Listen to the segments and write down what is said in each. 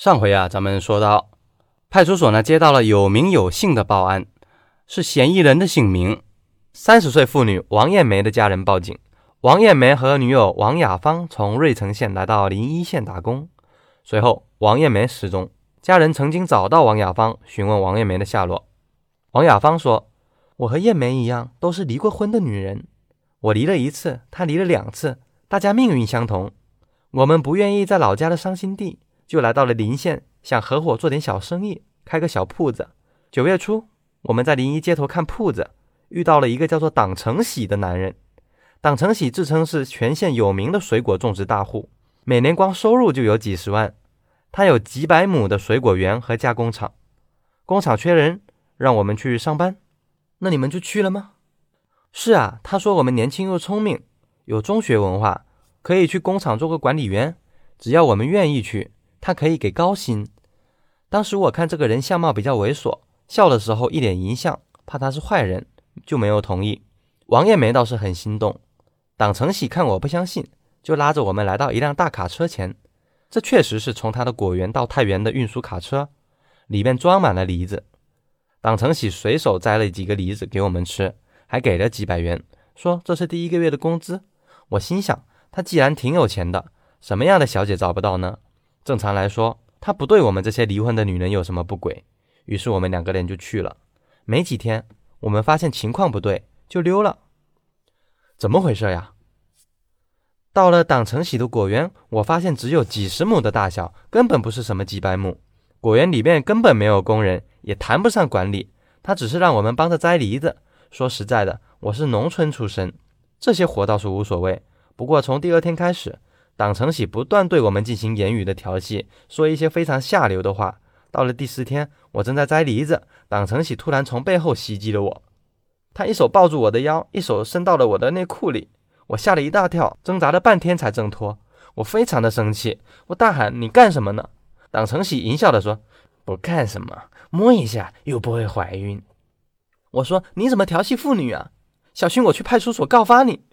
上回啊，咱们说到派出所呢接到了有名有姓的报案，是嫌疑人的姓名，三十岁妇女王艳梅的家人报警。王艳梅和女友王雅芳从芮城县来到临沂县打工，随后王艳梅失踪，家人曾经找到王雅芳询问王艳梅的下落。王雅芳说：“我和艳梅一样，都是离过婚的女人，我离了一次，她离了两次，大家命运相同，我们不愿意在老家的伤心地。”就来到了临县，想合伙做点小生意，开个小铺子。九月初，我们在临沂街头看铺子，遇到了一个叫做党成喜的男人。党成喜自称是全县有名的水果种植大户，每年光收入就有几十万。他有几百亩的水果园和加工厂，工厂缺人，让我们去上班。那你们就去了吗？是啊，他说我们年轻又聪明，有中学文化，可以去工厂做个管理员，只要我们愿意去。他可以给高薪。当时我看这个人相貌比较猥琐，笑的时候一脸淫相，怕他是坏人，就没有同意。王艳梅倒是很心动。党成喜看我不相信，就拉着我们来到一辆大卡车前。这确实是从他的果园到太原的运输卡车，里面装满了梨子。党成喜随手摘了几个梨子给我们吃，还给了几百元，说这是第一个月的工资。我心想，他既然挺有钱的，什么样的小姐找不到呢？正常来说，他不对我们这些离婚的女人有什么不轨。于是我们两个人就去了。没几天，我们发现情况不对，就溜了。怎么回事呀？到了党成喜的果园，我发现只有几十亩的大小，根本不是什么几百亩。果园里面根本没有工人，也谈不上管理。他只是让我们帮着摘梨子。说实在的，我是农村出身，这些活倒是无所谓。不过从第二天开始，党成喜不断对我们进行言语的调戏，说一些非常下流的话。到了第四天，我正在摘梨子，党成喜突然从背后袭击了我。他一手抱住我的腰，一手伸到了我的内裤里，我吓了一大跳，挣扎了半天才挣脱。我非常的生气，我大喊：“你干什么呢？”党成喜淫笑的说：“不干什么，摸一下又不会怀孕。”我说：“你怎么调戏妇女啊？小心我去派出所告发你。”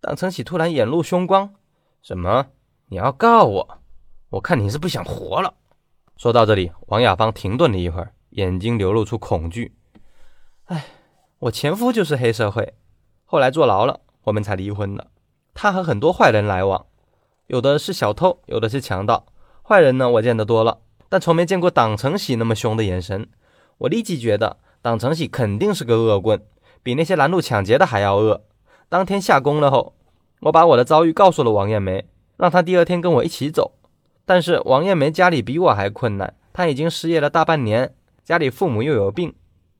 党成喜突然眼露凶光。什么？你要告我？我看你是不想活了。说到这里，王雅芳停顿了一会儿，眼睛流露出恐惧。哎，我前夫就是黑社会，后来坐牢了，我们才离婚的。他和很多坏人来往，有的是小偷，有的是强盗。坏人呢，我见得多了，但从没见过党成喜那么凶的眼神。我立即觉得党成喜肯定是个恶棍，比那些拦路抢劫的还要恶。当天下工了后。我把我的遭遇告诉了王艳梅，让她第二天跟我一起走。但是王艳梅家里比我还困难，她已经失业了大半年，家里父母又有病，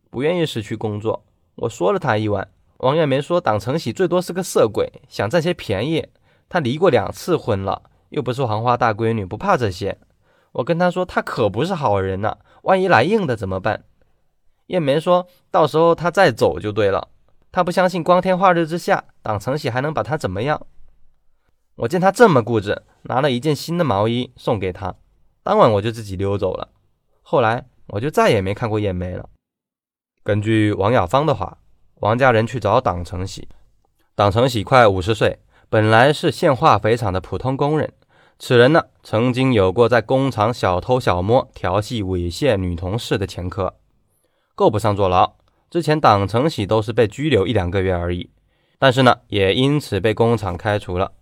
不愿意失去工作。我说了她一晚，王艳梅说党成喜最多是个色鬼，想占些便宜。她离过两次婚了，又不是黄花大闺女，不怕这些。我跟她说，她可不是好人呐，万一来硬的怎么办？艳梅说到时候她再走就对了。他不相信光天化日之下，党成喜还能把他怎么样？我见他这么固执，拿了一件新的毛衣送给他。当晚我就自己溜走了。后来我就再也没看过艳梅了。根据王雅芳的话，王家人去找党成喜。党成喜快五十岁，本来是县化肥厂的普通工人。此人呢，曾经有过在工厂小偷小摸、调戏猥亵女同事的前科，够不上坐牢。之前党成喜都是被拘留一两个月而已，但是呢，也因此被工厂开除了。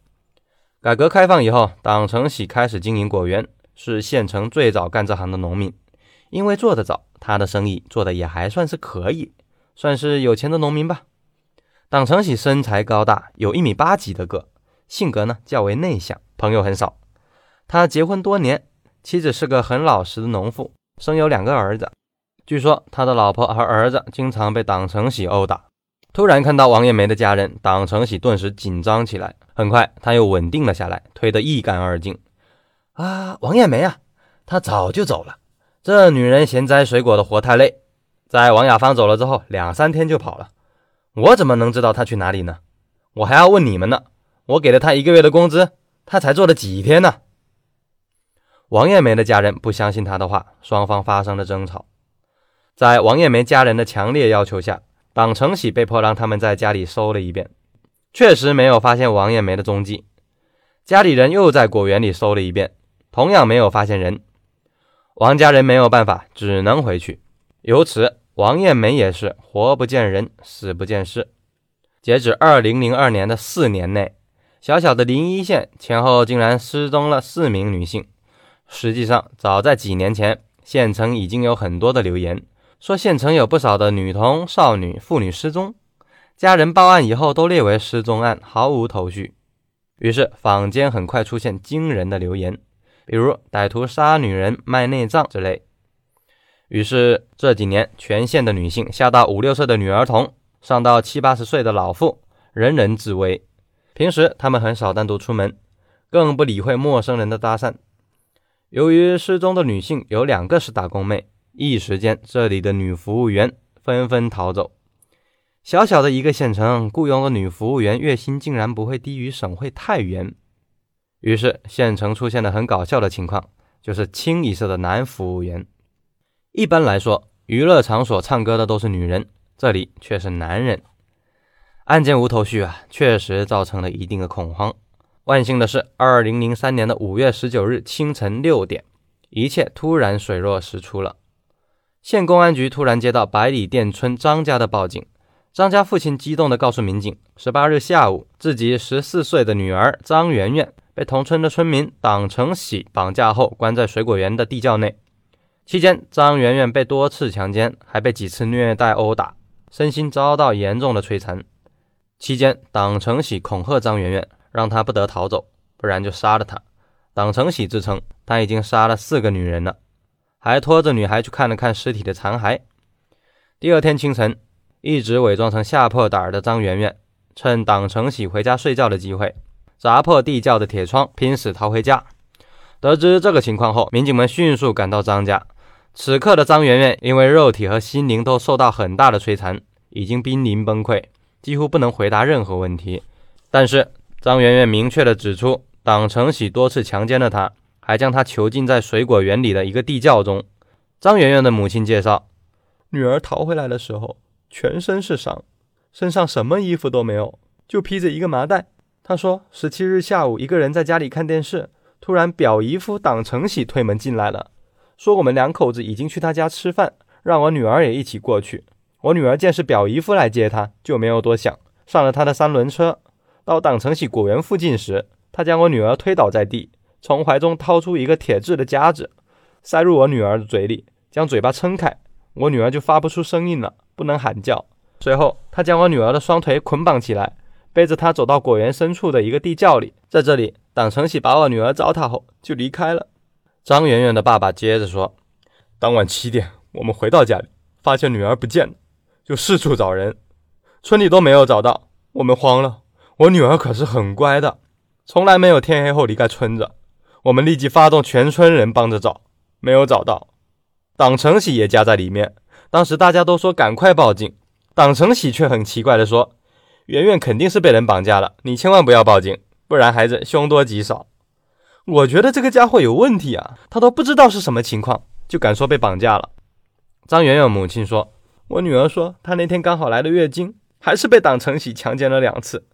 改革开放以后，党成喜开始经营果园，是县城最早干这行的农民。因为做得早，他的生意做得也还算是可以，算是有钱的农民吧。党成喜身材高大，有一米八几的个，性格呢较为内向，朋友很少。他结婚多年，妻子是个很老实的农妇，生有两个儿子。据说他的老婆和儿子经常被党成喜殴打。突然看到王艳梅的家人，党成喜顿时紧张起来。很快他又稳定了下来，推得一干二净。啊，王艳梅啊，她早就走了。这女人嫌摘水果的活太累，在王雅芳走了之后，两三天就跑了。我怎么能知道她去哪里呢？我还要问你们呢。我给了她一个月的工资，她才做了几天呢？王艳梅的家人不相信她的话，双方发生了争吵。在王艳梅家人的强烈要求下，党成喜被迫让他们在家里搜了一遍，确实没有发现王艳梅的踪迹。家里人又在果园里搜了一遍，同样没有发现人。王家人没有办法，只能回去。由此，王艳梅也是活不见人，死不见尸。截止二零零二年的四年内，小小的临沂县前后竟然失踪了四名女性。实际上，早在几年前，县城已经有很多的流言，说县城有不少的女童、少女、妇女失踪，家人报案以后都列为失踪案，毫无头绪。于是，坊间很快出现惊人的流言，比如歹徒杀女人、卖内脏之类。于是这几年，全县的女性，下到五六岁的女儿童，上到七八十岁的老妇，人人自危。平时他们很少单独出门，更不理会陌生人的搭讪。由于失踪的女性有两个是打工妹，一时间这里的女服务员纷纷逃走。小小的一个县城，雇佣的女服务员月薪竟然不会低于省会太原。于是，县城出现了很搞笑的情况，就是清一色的男服务员。一般来说，娱乐场所唱歌的都是女人，这里却是男人。案件无头绪啊，确实造成了一定的恐慌。万幸的是，二零零三年的五月十九日清晨六点，一切突然水落石出了。县公安局突然接到百里店村张家的报警。张家父亲激动地告诉民警，十八日下午，自己十四岁的女儿张媛媛被同村的村民党成喜绑架后，关在水果园的地窖内。期间，张媛媛被多次强奸，还被几次虐待殴打，身心遭到严重的摧残。期间，党成喜恐吓张媛媛，让她不得逃走，不然就杀了她。党成喜自称他已经杀了四个女人了，还拖着女孩去看了看尸体的残骸。第二天清晨。一直伪装成吓破胆儿的张媛媛，趁党成喜回家睡觉的机会，砸破地窖的铁窗，拼死逃回家。得知这个情况后，民警们迅速赶到张家。此刻的张媛媛因为肉体和心灵都受到很大的摧残，已经濒临崩溃，几乎不能回答任何问题。但是张媛媛明确地指出，党成喜多次强奸了她，还将她囚禁在水果园里的一个地窖中。张媛媛的母亲介绍，女儿逃回来的时候。全身是伤，身上什么衣服都没有，就披着一个麻袋。她说，十七日下午，一个人在家里看电视，突然表姨夫党成喜推门进来了，说我们两口子已经去他家吃饭，让我女儿也一起过去。我女儿见是表姨夫来接她，就没有多想，上了他的三轮车。到党成喜果园附近时，他将我女儿推倒在地，从怀中掏出一个铁制的夹子，塞入我女儿的嘴里，将嘴巴撑开，我女儿就发不出声音了。不能喊叫。随后，他将我女儿的双腿捆绑起来，背着她走到果园深处的一个地窖里。在这里，党成喜把我女儿糟蹋后就离开了。张媛媛的爸爸接着说：“当晚七点，我们回到家里，发现女儿不见了，就四处找人，村里都没有找到。我们慌了。我女儿可是很乖的，从来没有天黑后离开村子。我们立即发动全村人帮着找，没有找到。党成喜也夹在里面。”当时大家都说赶快报警，党成喜却很奇怪地说：“圆圆肯定是被人绑架了，你千万不要报警，不然孩子凶多吉少。”我觉得这个家伙有问题啊，他都不知道是什么情况，就敢说被绑架了。张圆圆母亲说：“我女儿说她那天刚好来了月经，还是被党成喜强奸了两次。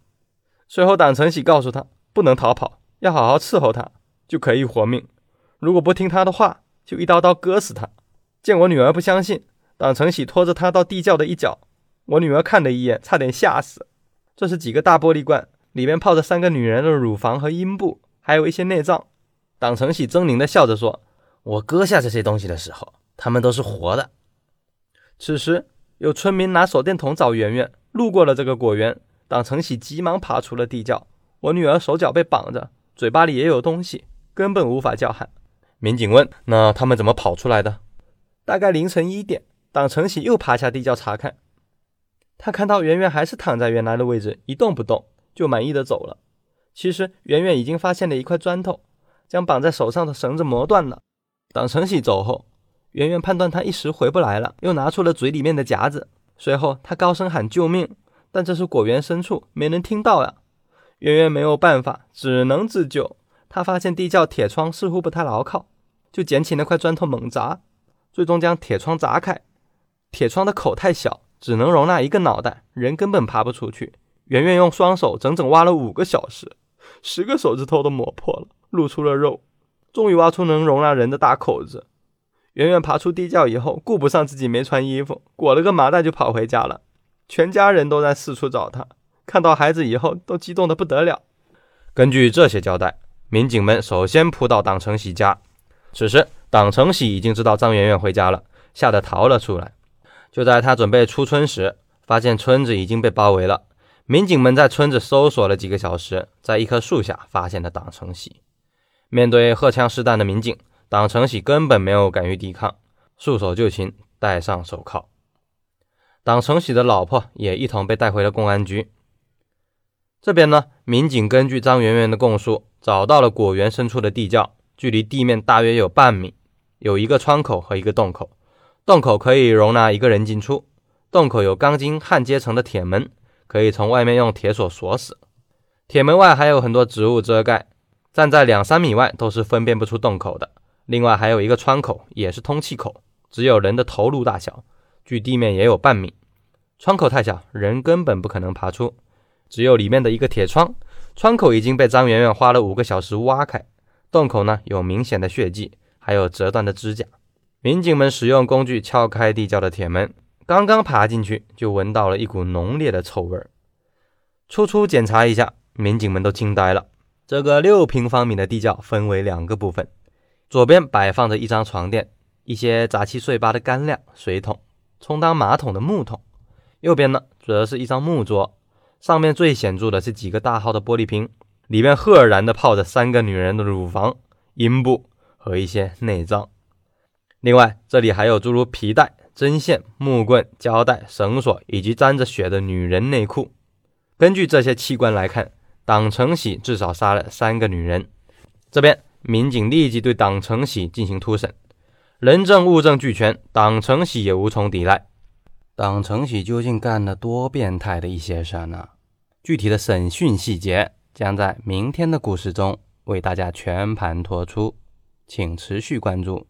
随后党成喜告诉她不能逃跑，要好好伺候她，就可以活命。如果不听他的话，就一刀刀割死他。见我女儿不相信。”党成喜拖着他到地窖的一角，我女儿看了一眼，差点吓死。这是几个大玻璃罐，里面泡着三个女人的乳房和阴部，还有一些内脏。党成喜狰狞地笑着说：“我割下这些东西的时候，他们都是活的。”此时，有村民拿手电筒找圆圆，路过了这个果园。党成喜急忙爬出了地窖，我女儿手脚被绑着，嘴巴里也有东西，根本无法叫喊。民警问：“那他们怎么跑出来的？”大概凌晨一点。党成喜又爬下地窖查看，他看到圆圆还是躺在原来的位置一动不动，就满意的走了。其实圆圆已经发现了一块砖头，将绑在手上的绳子磨断了。党成喜走后，圆圆判断他一时回不来了，又拿出了嘴里面的夹子。随后他高声喊救命，但这是果园深处，没人听到呀。圆圆没有办法，只能自救。他发现地窖铁窗似乎不太牢靠，就捡起那块砖头猛砸，最终将铁窗砸开。铁窗的口太小，只能容纳一个脑袋，人根本爬不出去。圆圆用双手整整挖了五个小时，十个手指头都磨破了，露出了肉，终于挖出能容纳人的大口子。圆圆爬出地窖以后，顾不上自己没穿衣服，裹了个麻袋就跑回家了。全家人都在四处找他，看到孩子以后都激动得不得了。根据这些交代，民警们首先扑到党成喜家。此时，党成喜已经知道张媛媛回家了，吓得逃了出来。就在他准备出村时，发现村子已经被包围了。民警们在村子搜索了几个小时，在一棵树下发现了党成喜。面对荷枪实弹的民警，党成喜根本没有敢于抵抗，束手就擒，戴上手铐。党成喜的老婆也一同被带回了公安局。这边呢，民警根据张媛媛的供述，找到了果园深处的地窖，距离地面大约有半米，有一个窗口和一个洞口，洞口可以容纳一个人进出，洞口有钢筋焊接成的铁门，可以从外面用铁锁锁死。铁门外还有很多植物遮盖，站在两三米外都是分辨不出洞口的。另外还有一个窗口，也是通气口，只有人的头颅大小，距地面也有半米。窗口太小，人根本不可能爬出。只有里面的一个铁窗，窗口已经被张媛媛花了五个小时挖开，洞口呢有明显的血迹，还有折断的指甲。民警们使用工具撬开地窖的铁门，刚刚爬进去，就闻到了一股浓烈的臭味儿。初初检查一下，民警们都惊呆了。这个六平方米的地窖分为两个部分。左边摆放着一张床垫，一些杂七碎八的干粮、水桶、充当马桶的木桶；右边呢，则是一张木桌，上面最显著的是几个大号的玻璃瓶，里面赫然的泡着三个女人的乳房、阴部和一些内脏。另外，这里还有诸如皮带、针线、木棍、胶带、绳索以及沾着血的女人内裤。根据这些器官来看，党成喜至少杀了三个女人。这边。民警立即对党成喜进行突审，人证物证俱全，党成喜也无从抵赖。党承喜究竟干了多变态的一些事呢？具体的审讯细节将在明天的故事中为大家全盘托出，请持续关注。